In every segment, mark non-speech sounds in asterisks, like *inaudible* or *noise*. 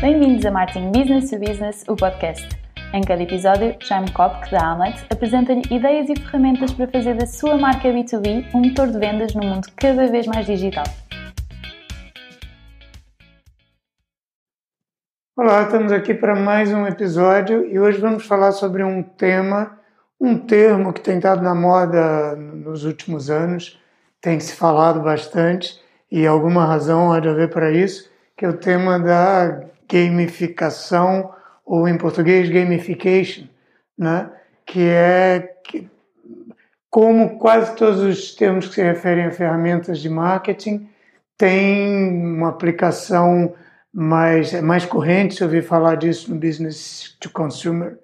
Bem-vindos a Marketing Business to Business, o podcast. Em cada episódio, Jaime Kopk, da Hamlet, apresenta-lhe ideias e ferramentas para fazer da sua marca B2B um motor de vendas num mundo cada vez mais digital. Olá, estamos aqui para mais um episódio e hoje vamos falar sobre um tema, um termo que tem estado na moda nos últimos anos, tem se falado bastante e alguma razão há de haver para isso, que é o tema da gamificação, ou em português, gamification, né? que é que, como quase todos os termos que se referem a ferramentas de marketing, tem uma aplicação mais, é mais corrente se ouvir falar disso no business to consumer,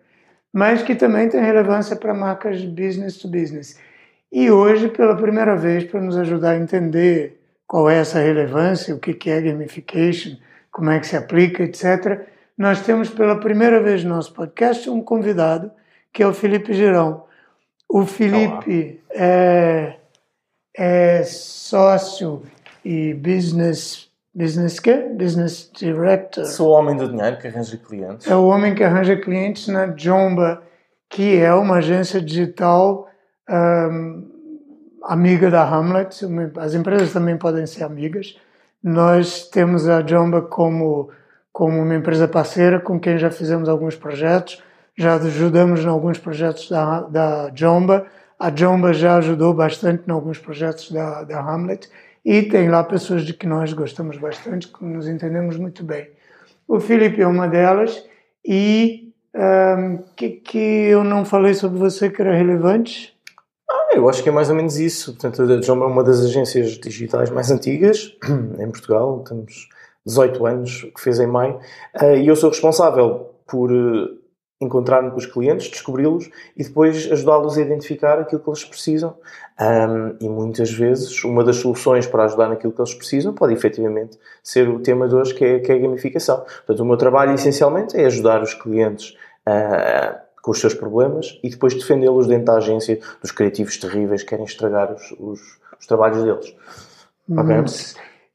mas que também tem relevância para marcas business to business. E hoje, pela primeira vez, para nos ajudar a entender qual é essa relevância, o que é gamification, como é que se aplica, etc., nós temos pela primeira vez no nosso podcast um convidado, que é o Felipe Girão. O Felipe é, é sócio e business Business quê? Business Director. Sou o homem do dinheiro que arranja clientes. É o homem que arranja clientes na Jomba, que é uma agência digital um, amiga da Hamlet. As empresas também podem ser amigas. Nós temos a Jomba como, como uma empresa parceira com quem já fizemos alguns projetos. Já ajudamos em alguns projetos da, da Jomba. A Jomba já ajudou bastante em alguns projetos da, da Hamlet e tem lá pessoas de que nós gostamos bastante, que nos entendemos muito bem. O Felipe é uma delas e um, que, que eu não falei sobre você que era relevante? Ah, eu acho que é mais ou menos isso. Portanto, a John é uma das agências digitais mais antigas *clears throat* em Portugal. Temos 18 anos, que fez em maio. Ah, e eu sou responsável por encontrar-me com os clientes, descobri-los e depois ajudá-los a identificar aquilo que eles precisam. E muitas vezes uma das soluções para ajudar naquilo que eles precisam pode efetivamente ser o tema de hoje, que é, que é a gamificação. Portanto, o meu trabalho essencialmente é ajudar os clientes uh, com os seus problemas e depois defendê-los dentro da agência dos criativos terríveis que querem estragar os, os, os trabalhos deles. Okay?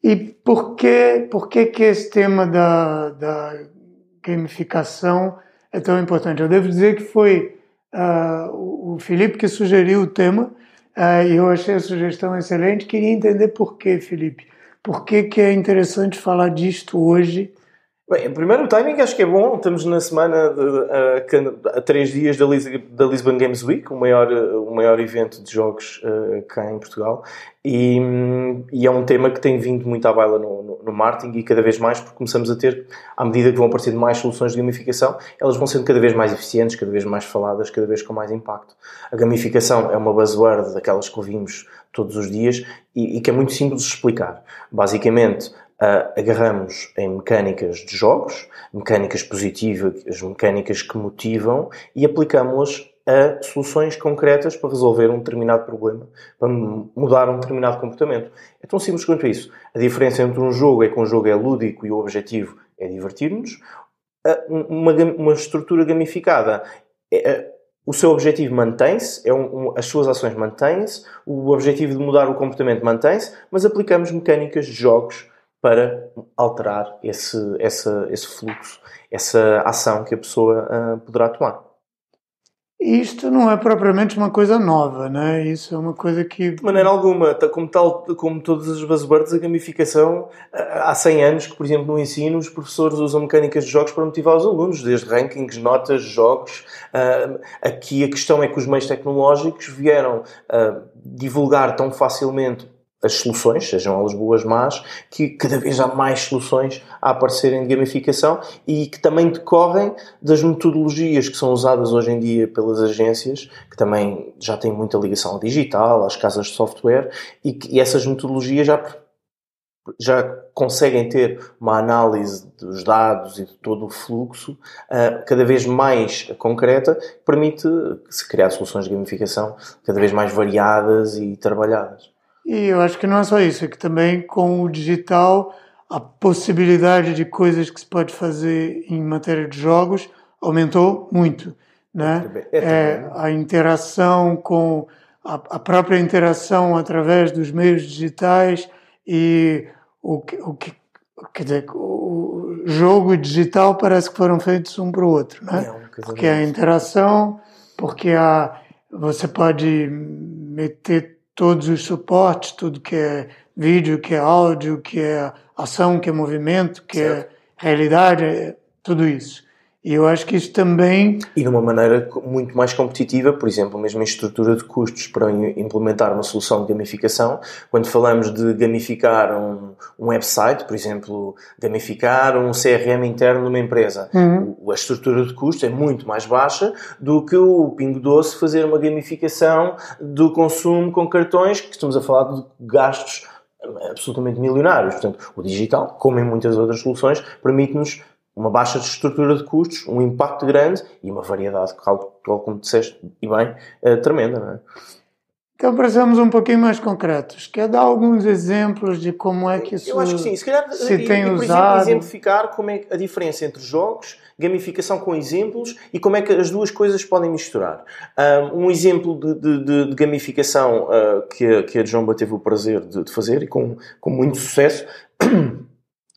E porquê, porquê que esse tema da, da gamificação é tão importante. Eu devo dizer que foi uh, o Felipe que sugeriu o tema uh, e eu achei a sugestão excelente. Queria entender por que, Felipe. Por que, que é interessante falar disto hoje Bem, primeiro o timing acho que é bom. Estamos na semana de, a, a, três dias da, Lis, da Lisbon Games Week, o maior, o maior evento de jogos uh, cá em Portugal. E, e, é um tema que tem vindo muito à baila no, no, no, marketing e cada vez mais, porque começamos a ter, à medida que vão aparecendo mais soluções de gamificação, elas vão sendo cada vez mais eficientes, cada vez mais faladas, cada vez com mais impacto. A gamificação é uma buzzword daquelas que ouvimos todos os dias e, e que é muito simples de explicar. Basicamente, Uh, agarramos em mecânicas de jogos, mecânicas positivas, mecânicas que motivam e aplicamos-las a soluções concretas para resolver um determinado problema, para mudar um determinado comportamento. É tão simples quanto isso. A diferença entre um jogo é que um jogo é lúdico e o objetivo é divertir-nos. Uma, uma, estrutura gamificada é, o seu objetivo mantém-se, é um, um, as suas ações mantêm-se, o objetivo de mudar o comportamento mantém-se, mas aplicamos mecânicas de jogos para alterar esse, esse, esse fluxo, essa ação que a pessoa uh, poderá tomar. Isto não é propriamente uma coisa nova, né? Isso é uma coisa que. De maneira alguma, como, tal, como todas as buzzwords, a gamificação, há 100 anos que, por exemplo, no ensino, os professores usam mecânicas de jogos para motivar os alunos, desde rankings, notas, jogos. Uh, aqui a questão é que os meios tecnológicos vieram divulgar tão facilmente as soluções, sejam elas boas, más, que cada vez há mais soluções a aparecerem de gamificação e que também decorrem das metodologias que são usadas hoje em dia pelas agências, que também já têm muita ligação ao digital, às casas de software, e que e essas metodologias já, já conseguem ter uma análise dos dados e de todo o fluxo uh, cada vez mais concreta, permite se criar soluções de gamificação cada vez mais variadas e trabalhadas. E eu acho que não é só isso, é que também com o digital a possibilidade de coisas que se pode fazer em matéria de jogos aumentou muito, né? É, é, a interação com a, a, própria interação através dos meios digitais e o que, o que quer dizer, o, jogo e digital parece que foram feitos um para o outro, né? É um porque a interação, porque a, você pode meter todos os suportes, tudo que é vídeo, que é áudio, que é ação, que é movimento, que é certo. é realidade, é tudo isso. E eu acho que isso também. E de uma maneira muito mais competitiva, por exemplo, mesmo em estrutura de custos para implementar uma solução de gamificação. Quando falamos de gamificar um, um website, por exemplo, gamificar um CRM interno numa empresa, uhum. a estrutura de custos é muito mais baixa do que o Pingo Doce fazer uma gamificação do consumo com cartões, que estamos a falar de gastos absolutamente milionários. Portanto, o digital, como em muitas outras soluções, permite-nos uma baixa de estrutura de custos, um impacto grande e uma variedade, tal como disseste, e bem, é, tremenda. Não é? Então, para sermos um pouquinho mais concretos, quer dar alguns exemplos de como é que isso Eu acho que sim. Se, calhar, se e, tem e, por usado... exemplo, exemplificar como é a diferença entre jogos, gamificação com exemplos e como é que as duas coisas podem misturar. Um exemplo de, de, de gamificação uh, que, que a Jomba teve o prazer de, de fazer e com, com muito sucesso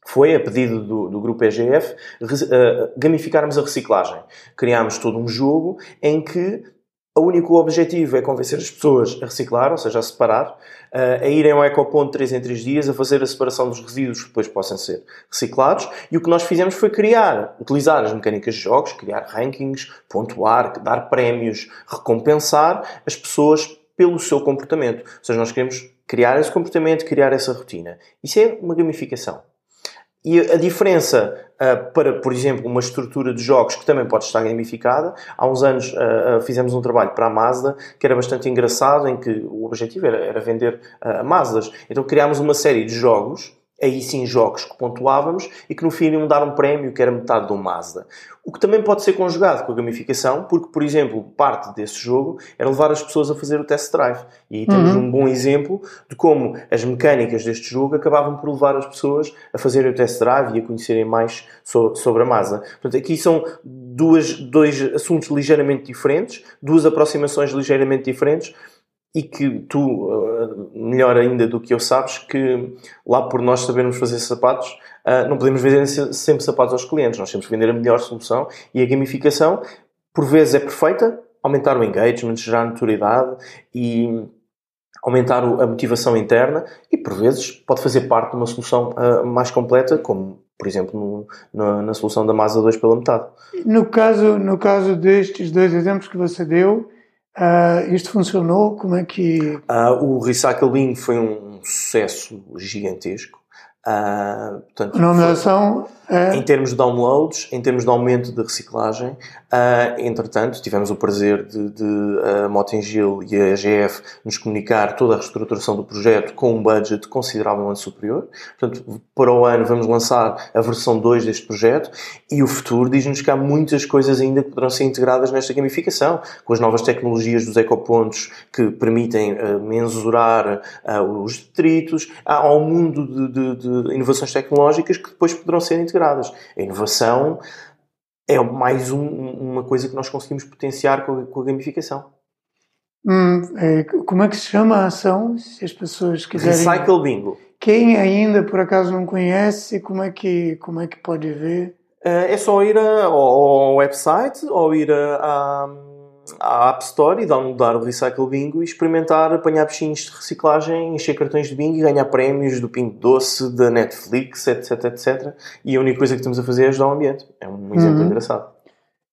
foi, a pedido do, do grupo EGF, uh, gamificarmos a reciclagem. Criámos todo um jogo em que o único objetivo é convencer as pessoas a reciclar, ou seja, a separar, uh, a irem ao ecoponto 3 em 3 dias, a fazer a separação dos resíduos que depois possam ser reciclados. E o que nós fizemos foi criar, utilizar as mecânicas de jogos, criar rankings, pontuar, dar prémios, recompensar as pessoas pelo seu comportamento. Ou seja, nós queremos criar esse comportamento, criar essa rotina. Isso é uma gamificação. E a diferença uh, para, por exemplo, uma estrutura de jogos que também pode estar gamificada, há uns anos uh, fizemos um trabalho para a Mazda que era bastante engraçado, em que o objetivo era, era vender uh, Mazdas. Então criámos uma série de jogos aí sim jogos que pontuávamos e que no fim iam dar um prémio que era metade do Mazda. O que também pode ser conjugado com a gamificação, porque, por exemplo, parte desse jogo era levar as pessoas a fazer o test drive. E aí temos uhum. um bom exemplo de como as mecânicas deste jogo acabavam por levar as pessoas a fazerem o test drive e a conhecerem mais sobre a Mazda. Portanto, aqui são duas, dois assuntos ligeiramente diferentes, duas aproximações ligeiramente diferentes, e que tu, eh, melhor ainda do que eu, sabes que lá por nós sabermos fazer sapatos, eh, não podemos vender sempre sapatos aos clientes, nós temos que vender a melhor solução e a gamificação, por vezes, é perfeita, aumentar o engagement, gerar notoriedade e aumentar a motivação interna. E, por vezes, pode fazer parte de uma solução eh, mais completa, como por exemplo, no, na solução da Mazda 2 pela metade. No caso, no caso destes dois exemplos que você deu, Uh, isto funcionou? Como é que. Uh, o Recycle foi um sucesso gigantesco. Uh, portanto, é... Em termos de downloads, em termos de aumento de reciclagem, uh, entretanto, tivemos o prazer de, de a Motengil e a EGF nos comunicar toda a reestruturação do projeto com um budget consideravelmente superior. Portanto, para o ano vamos lançar a versão 2 deste projeto e o futuro diz-nos que há muitas coisas ainda que poderão ser integradas nesta gamificação, com as novas tecnologias dos ecopontos que permitem uh, mensurar uh, os detritos, há um mundo de, de, de, inovações tecnológicas que depois poderão ser integradas. A inovação é mais um, uma coisa que nós conseguimos potenciar com a, com a gamificação. Hum, é, como é que se chama a ação, se as pessoas quiserem... Recycle Bingo. Quem ainda por acaso não conhece, como é que, como é que pode ver? É, é só ir ao, ao website ou ir a, a à App Store e downloadar o Recycle Bingo e experimentar apanhar bichinhos de reciclagem, encher cartões de bingo e ganhar prémios do Pingo Doce, da Netflix, etc, etc. E a única coisa que estamos a fazer é ajudar o ambiente. É um exemplo uhum. engraçado.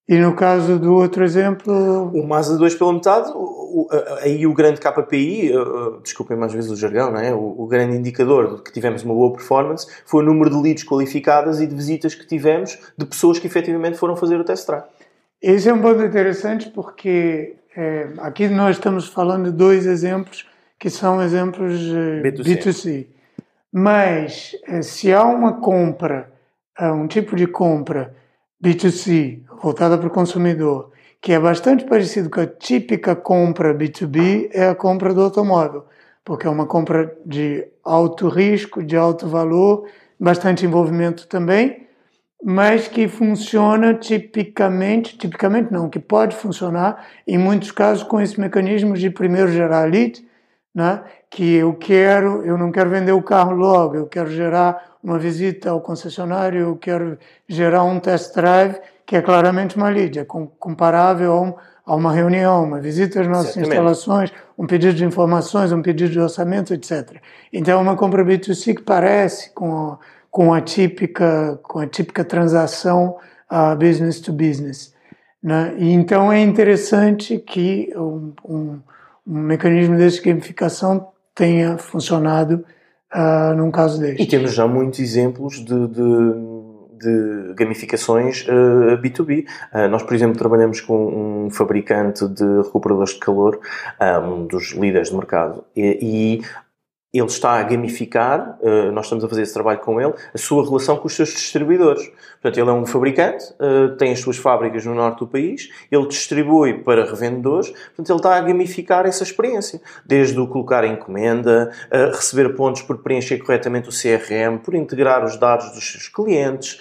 E no caso do outro exemplo? O Mazda 2 pela metade, o, o, aí o grande KPI, uh, desculpem mais vezes o jargão, não é? o, o, grande indicador de que tivemos uma boa performance foi o número de leads qualificadas e de visitas que tivemos de pessoas que efetivamente foram fazer o test drive. Esse é um ponto interessante porque é, aqui nós estamos falando de dois exemplos que são exemplos B2C. B2C. Mas é, se há uma compra, é, um tipo de compra B2C voltada para o consumidor, que é bastante parecido com a típica compra B2B, é a compra do automóvel, porque é uma compra de alto risco, de alto valor, bastante envolvimento também, mas que funciona tipicamente, tipicamente não, que pode funcionar em muitos casos com esse mecanismo de primeiro gerar lead, né? que eu quero, eu não quero vender o carro logo, eu quero gerar uma visita ao concessionário, eu quero gerar um test drive, que é claramente uma lead, é comparável a, um, a uma reunião, uma visita às nossas instalações, um pedido de informações, um pedido de orçamento, etc. Então, é uma compra B2C que parece com, com, a, típica, com a típica transação uh, business to business. Né? E então, é interessante que um, um, um mecanismo desse de gamificação tenha funcionado uh, num caso deste. E temos já muitos exemplos de, de, de gamificações uh, B2B. Uh, nós, por exemplo, trabalhamos com um fabricante de recuperadores de calor, um dos líderes do mercado, e, e ele está a gamificar, uh, nós estamos a fazer esse trabalho com ele, a sua relação com os seus distribuidores. Portanto, ele é um fabricante, uh, tem as suas fábricas no norte do país, ele distribui para revendedores, portanto, ele está a gamificar essa experiência. Desde o colocar a encomenda, receber pontos por preencher corretamente o CRM, por integrar os dados dos seus clientes,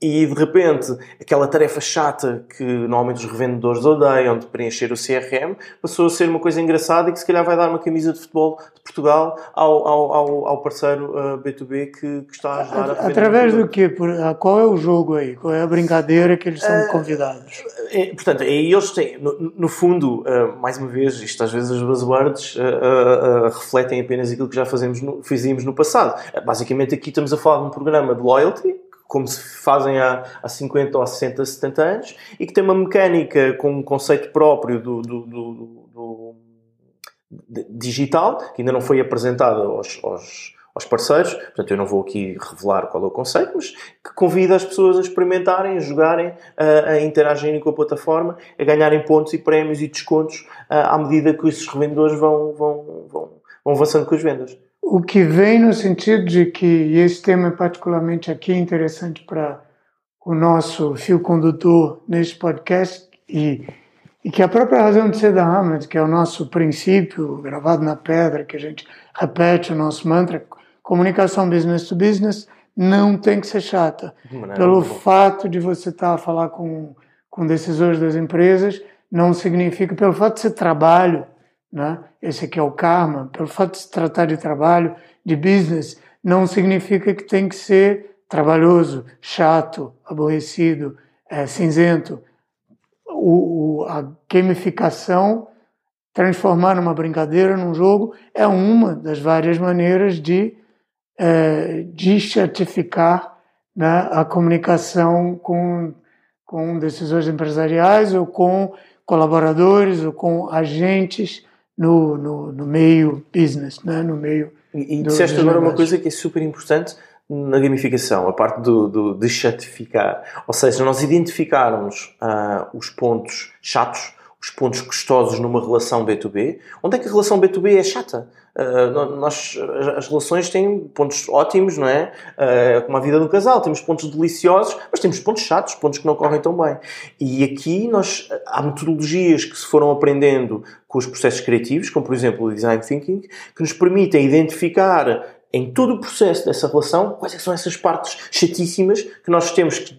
e de repente, aquela tarefa chata que normalmente os revendedores odeiam de preencher o CRM passou a ser uma coisa engraçada e que se calhar vai dar uma camisa de futebol de Portugal ao, ao, ao, parceiro uh, B2B que, que, está a ajudar a, a Através do quê? Qual é o jogo aí? Qual é a brincadeira que eles são uh, convidados? É, portanto, aí eles têm, no, no fundo, uh, mais uma vez, isto às vezes os buzzwords refletem apenas aquilo que já fazemos no, fizemos no passado. basicamente, aqui estamos a falar de um programa de loyalty como se fazem há, há 50 ou há 60, 70 anos, e que tem uma mecânica com um conceito próprio do, do, do, do digital, que ainda não foi apresentada aos, aos, aos, parceiros, portanto eu não vou aqui revelar qual é o conceito, mas que convida as pessoas a experimentarem, a jogarem, a, a interagirem com a plataforma, a ganharem pontos e prémios e descontos à medida que esses revendedores vão, vão, vão, vão avançando com as vendas. O que vem no sentido de que, e esse tema é particularmente aqui interessante para o nosso fio condutor neste podcast, e, e que a própria razão de ser da Hamlet, que é o nosso princípio gravado na pedra, que a gente repete o nosso mantra, comunicação business to business, não tem que ser chata. Pelo fato de você estar a falar com, com decisores das empresas, não significa, pelo fato de ser trabalho, né? esse aqui é o karma, pelo fato de se tratar de trabalho, de business, não significa que tem que ser trabalhoso, chato, aborrecido, é, cinzento. O, o, a gamificação, transformar numa brincadeira, num jogo, é uma das várias maneiras de é, certificar né, a comunicação com, com decisores empresariais ou com colaboradores ou com agentes no, no, no meio business, né? no meio. E, e disseste agora uma coisa que é super importante na gamificação, a parte do, do, de chatificar. Ou seja, nós identificarmos uh, os pontos chatos, os pontos custosos numa relação B2B. Onde é que a relação B2B é chata? Uh, nós, as relações têm pontos ótimos, não é? Uh, como a vida do casal, temos pontos deliciosos, mas temos pontos chatos, pontos que não correm tão bem. E aqui nós, há metodologias que se foram aprendendo com os processos criativos, como por exemplo o Design Thinking, que nos permitem identificar em todo o processo dessa relação, quais é são essas partes chatíssimas que nós temos que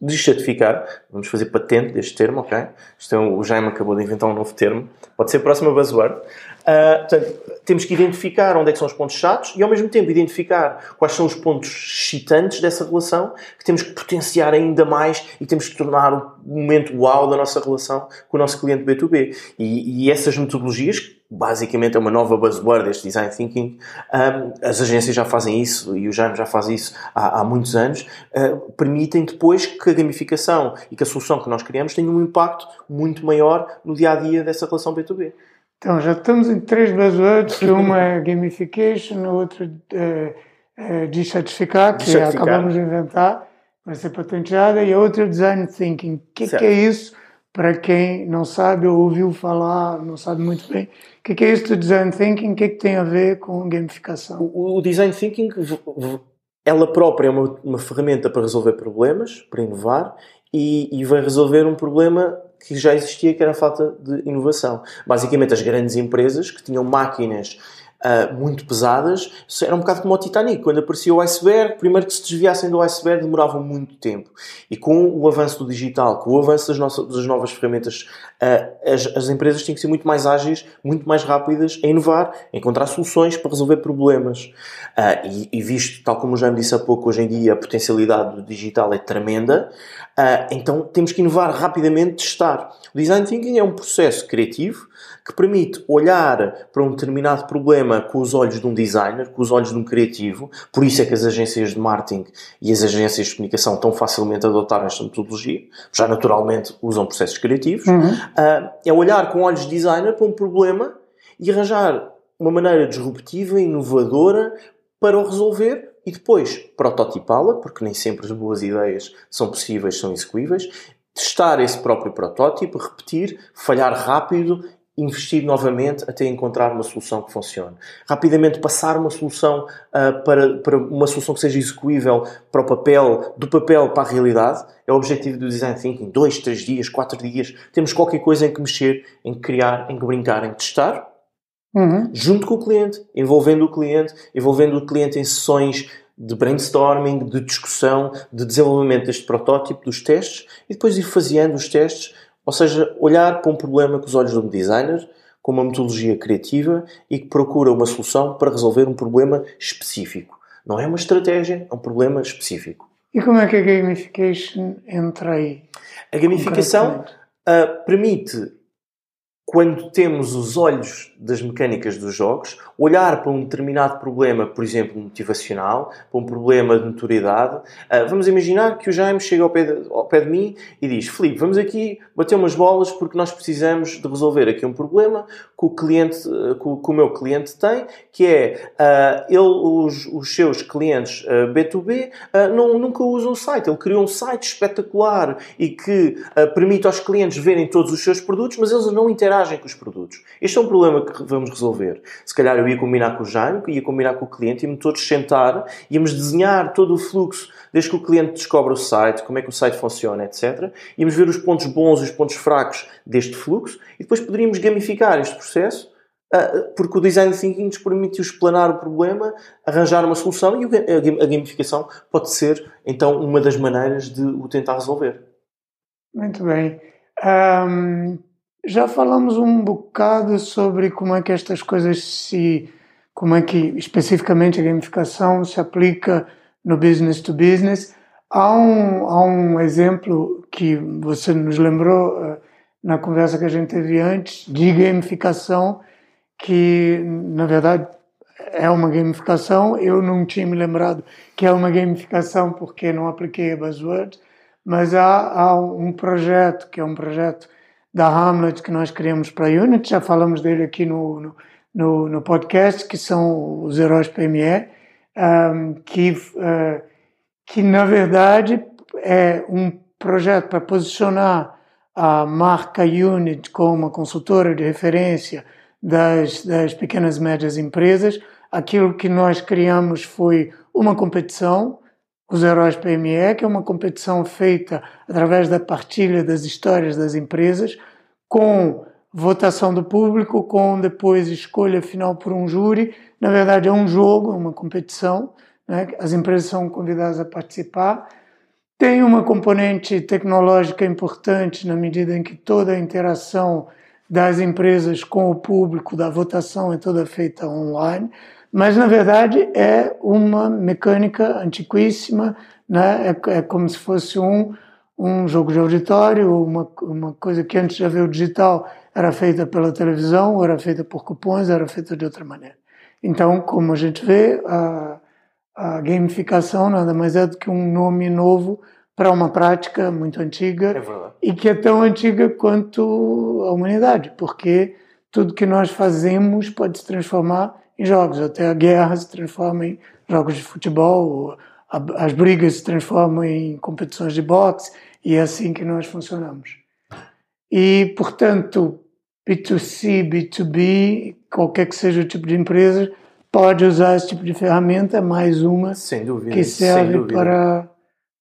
deschatificar. Vamos fazer patente deste termo, ok? Isto é, o Jaime acabou de inventar um novo termo. Pode ser a próxima buzzword. Uh, portanto, temos que identificar onde é que são os pontos chatos e, ao mesmo tempo, identificar quais são os pontos excitantes dessa relação que temos que potenciar ainda mais e temos que tornar o momento uau da nossa relação com o nosso cliente B2B. E, e essas metodologias, basicamente é uma nova buzzword deste design thinking. Um, as agências já fazem isso e o Jaime já faz isso há, há muitos anos. Uh, permitem depois que a gamificação e que a solução que nós criamos tenha um impacto muito maior no dia a dia dessa relação B2B. Então, já estamos em três buzzwords, uma é gamification, a outra é, é dissatisficar, que acabamos de inventar, vai ser patenteada, e a outra é design thinking. O que, que, é isso? Para quem não sabe ou ouviu falar, não sabe muito bem, o que, que é isso do design thinking? O que, que tem a ver com gamificação? O, o design thinking, ela própria é uma, uma ferramenta para resolver problemas, para inovar, e, e vai resolver um problema que já existia, que era a falta de inovação. Basicamente, as grandes empresas que tinham máquinas uh, muito pesadas, era um bocado como o Titanic. Quando aparecia o iceberg, primeiro que se desviassem do iceberg demoravam muito tempo. E com o avanço do digital, com o avanço das, nossas, das novas ferramentas, uh, as, as, empresas têm que ser muito mais ágeis, muito mais rápidas a inovar, a encontrar soluções para resolver problemas. Uh, e, e, visto, tal como já me disse há pouco, hoje em dia a potencialidade do digital é tremenda, então temos que inovar rapidamente, testar. O design thinking é um processo criativo que permite olhar para um determinado problema com os olhos de um designer, com os olhos de um criativo. Por isso é que as agências de marketing e as agências de comunicação tão facilmente adotaram esta metodologia, já naturalmente usam processos criativos. Uhum. Uh, é olhar com olhos de designer para um problema e arranjar uma maneira disruptiva e inovadora para o resolver e depois prototipá-la, porque nem sempre as boas ideias são possíveis, são execuíveis, testar esse próprio protótipo, repetir, falhar rápido investir novamente até encontrar uma solução que funcione. Rapidamente passar uma solução uh, para, para uma solução que seja execuível para o papel, do papel para a realidade, é o objetivo do Design Thinking. Dois, três dias, quatro dias, temos qualquer coisa em que mexer, em que criar, em que brincar, em que testar, uhum. junto com o cliente, envolvendo o cliente, envolvendo o cliente em sessões de brainstorming, de discussão, de desenvolvimento deste protótipo, dos testes, e depois ir faseando os testes ou seja, olhar para um problema com os olhos de um designer, com uma metodologia criativa e que procura uma solução para resolver um problema específico. Não é uma estratégia, é um problema específico. E como é que a gamification entra aí? A gamificação uh, permite quando temos os olhos das mecânicas dos jogos, olhar para um determinado problema, por exemplo, motivacional, para um problema de notoriedade. Uh, vamos imaginar que o Jaime chega ao pé, de, ao pé de mim e diz: Filipe, vamos aqui bater umas bolas porque nós precisamos de resolver aqui um problema que o, cliente, uh, que, o, que o meu cliente tem, que é uh, ele, os, os, seus clientes B2B não, nunca usam o site. Ele criou um site espetacular e que permite aos clientes verem todos os seus produtos, mas eles não interagem com os produtos. Este é um problema que vamos resolver. Se calhar eu ia combinar com o Jaime, ia combinar com o cliente, íamos todos sentar, íamos desenhar todo o fluxo, desde que o cliente descobre o site, como é que o site funciona, etc. Íamos ver os pontos bons e os pontos fracos deste fluxo e depois poderíamos gamificar este processo ah, porque o design thinking nos permite explanar o problema, arranjar uma solução e a gamificação pode ser então uma das maneiras de o tentar resolver. Muito bem. Um, já falamos um bocado sobre como é que estas coisas se. como é que especificamente a gamificação se aplica no business to business. Há um, há um exemplo que você nos lembrou uh, na conversa que a gente teve antes de gamificação, que na verdade é uma gamificação. Eu não tinha me lembrado que é uma gamificação porque não apliquei a buzzword, mas há, há um projeto que é um projeto da Hamlet que nós criamos para a Unity, já falamos dele aqui no, no, no podcast, que são os heróis PME, um, que, uh, que na verdade é um projeto para posicionar a marca Unity como uma consultora de referência das, das pequenas e médias empresas. Aquilo que nós criamos foi uma competição os Heróis PME, que é uma competição feita através da partilha das histórias das empresas, com votação do público, com depois escolha final por um júri. Na verdade, é um jogo, é uma competição, né? as empresas são convidadas a participar. Tem uma componente tecnológica importante na medida em que toda a interação das empresas com o público da votação é toda feita online mas na verdade é uma mecânica antiquíssima, né? é, é como se fosse um, um jogo de auditório, uma, uma coisa que antes de haver o digital era feita pela televisão, era feita por cupons, era feita de outra maneira. Então, como a gente vê, a, a gamificação nada mais é do que um nome novo para uma prática muito antiga é e que é tão antiga quanto a humanidade, porque tudo que nós fazemos pode se transformar em jogos. Até a guerra se transforma em jogos de futebol, as brigas se transformam em competições de boxe, e é assim que nós funcionamos. E, portanto, B2C, B2B, qualquer que seja o tipo de empresa, pode usar esse tipo de ferramenta, mais uma dúvida, que serve para,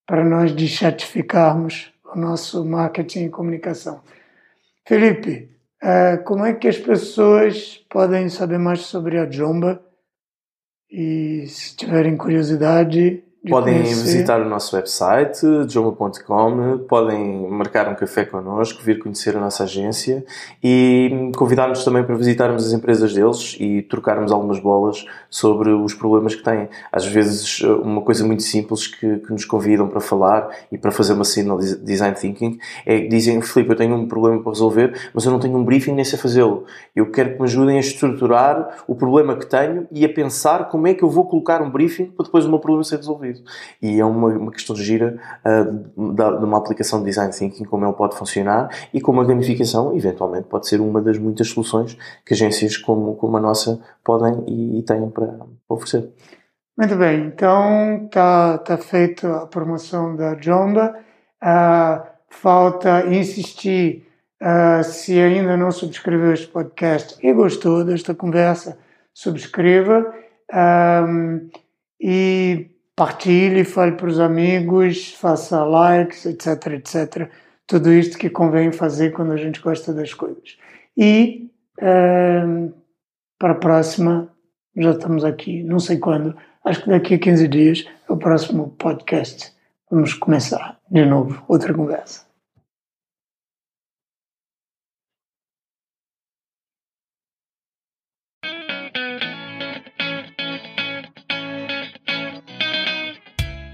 para nós deschatificarmos o nosso marketing e comunicação. Felipe, Uh, como é que as pessoas podem saber mais sobre a Jomba? E se tiverem curiosidade, Podem conhecer. visitar o nosso website, joma.com, podem marcar um café connosco, vir conhecer a nossa agência e convidar-nos também para visitarmos as empresas deles e trocarmos algumas bolas sobre os problemas que têm. Às vezes, uma coisa muito simples que, que nos convidam para falar e para fazer uma signal design thinking é que dizem: Filipe, eu tenho um problema para resolver, mas eu não tenho um briefing nem sei fazê-lo. Eu quero que me ajudem a estruturar o problema que tenho e a pensar como é que eu vou colocar um briefing para depois o meu problema ser resolvido. E é uma, uma questão de gira uh, de uma aplicação de design thinking, como ele pode funcionar e como a gamificação, eventualmente, pode ser uma das muitas soluções que agências como, como a nossa podem e, e têm para oferecer. Muito bem, então está tá feita a promoção da Jomba. Uh, falta insistir, uh, se ainda não subscreveu este podcast e gostou desta conversa, subscreva. Um, e partilhe, fale para os amigos, faça likes, etc, etc. Tudo isto que convém fazer quando a gente gosta das coisas. E é, para a próxima, já estamos aqui, não sei quando, acho que daqui a 15 dias é o próximo podcast. Vamos começar de novo outra conversa.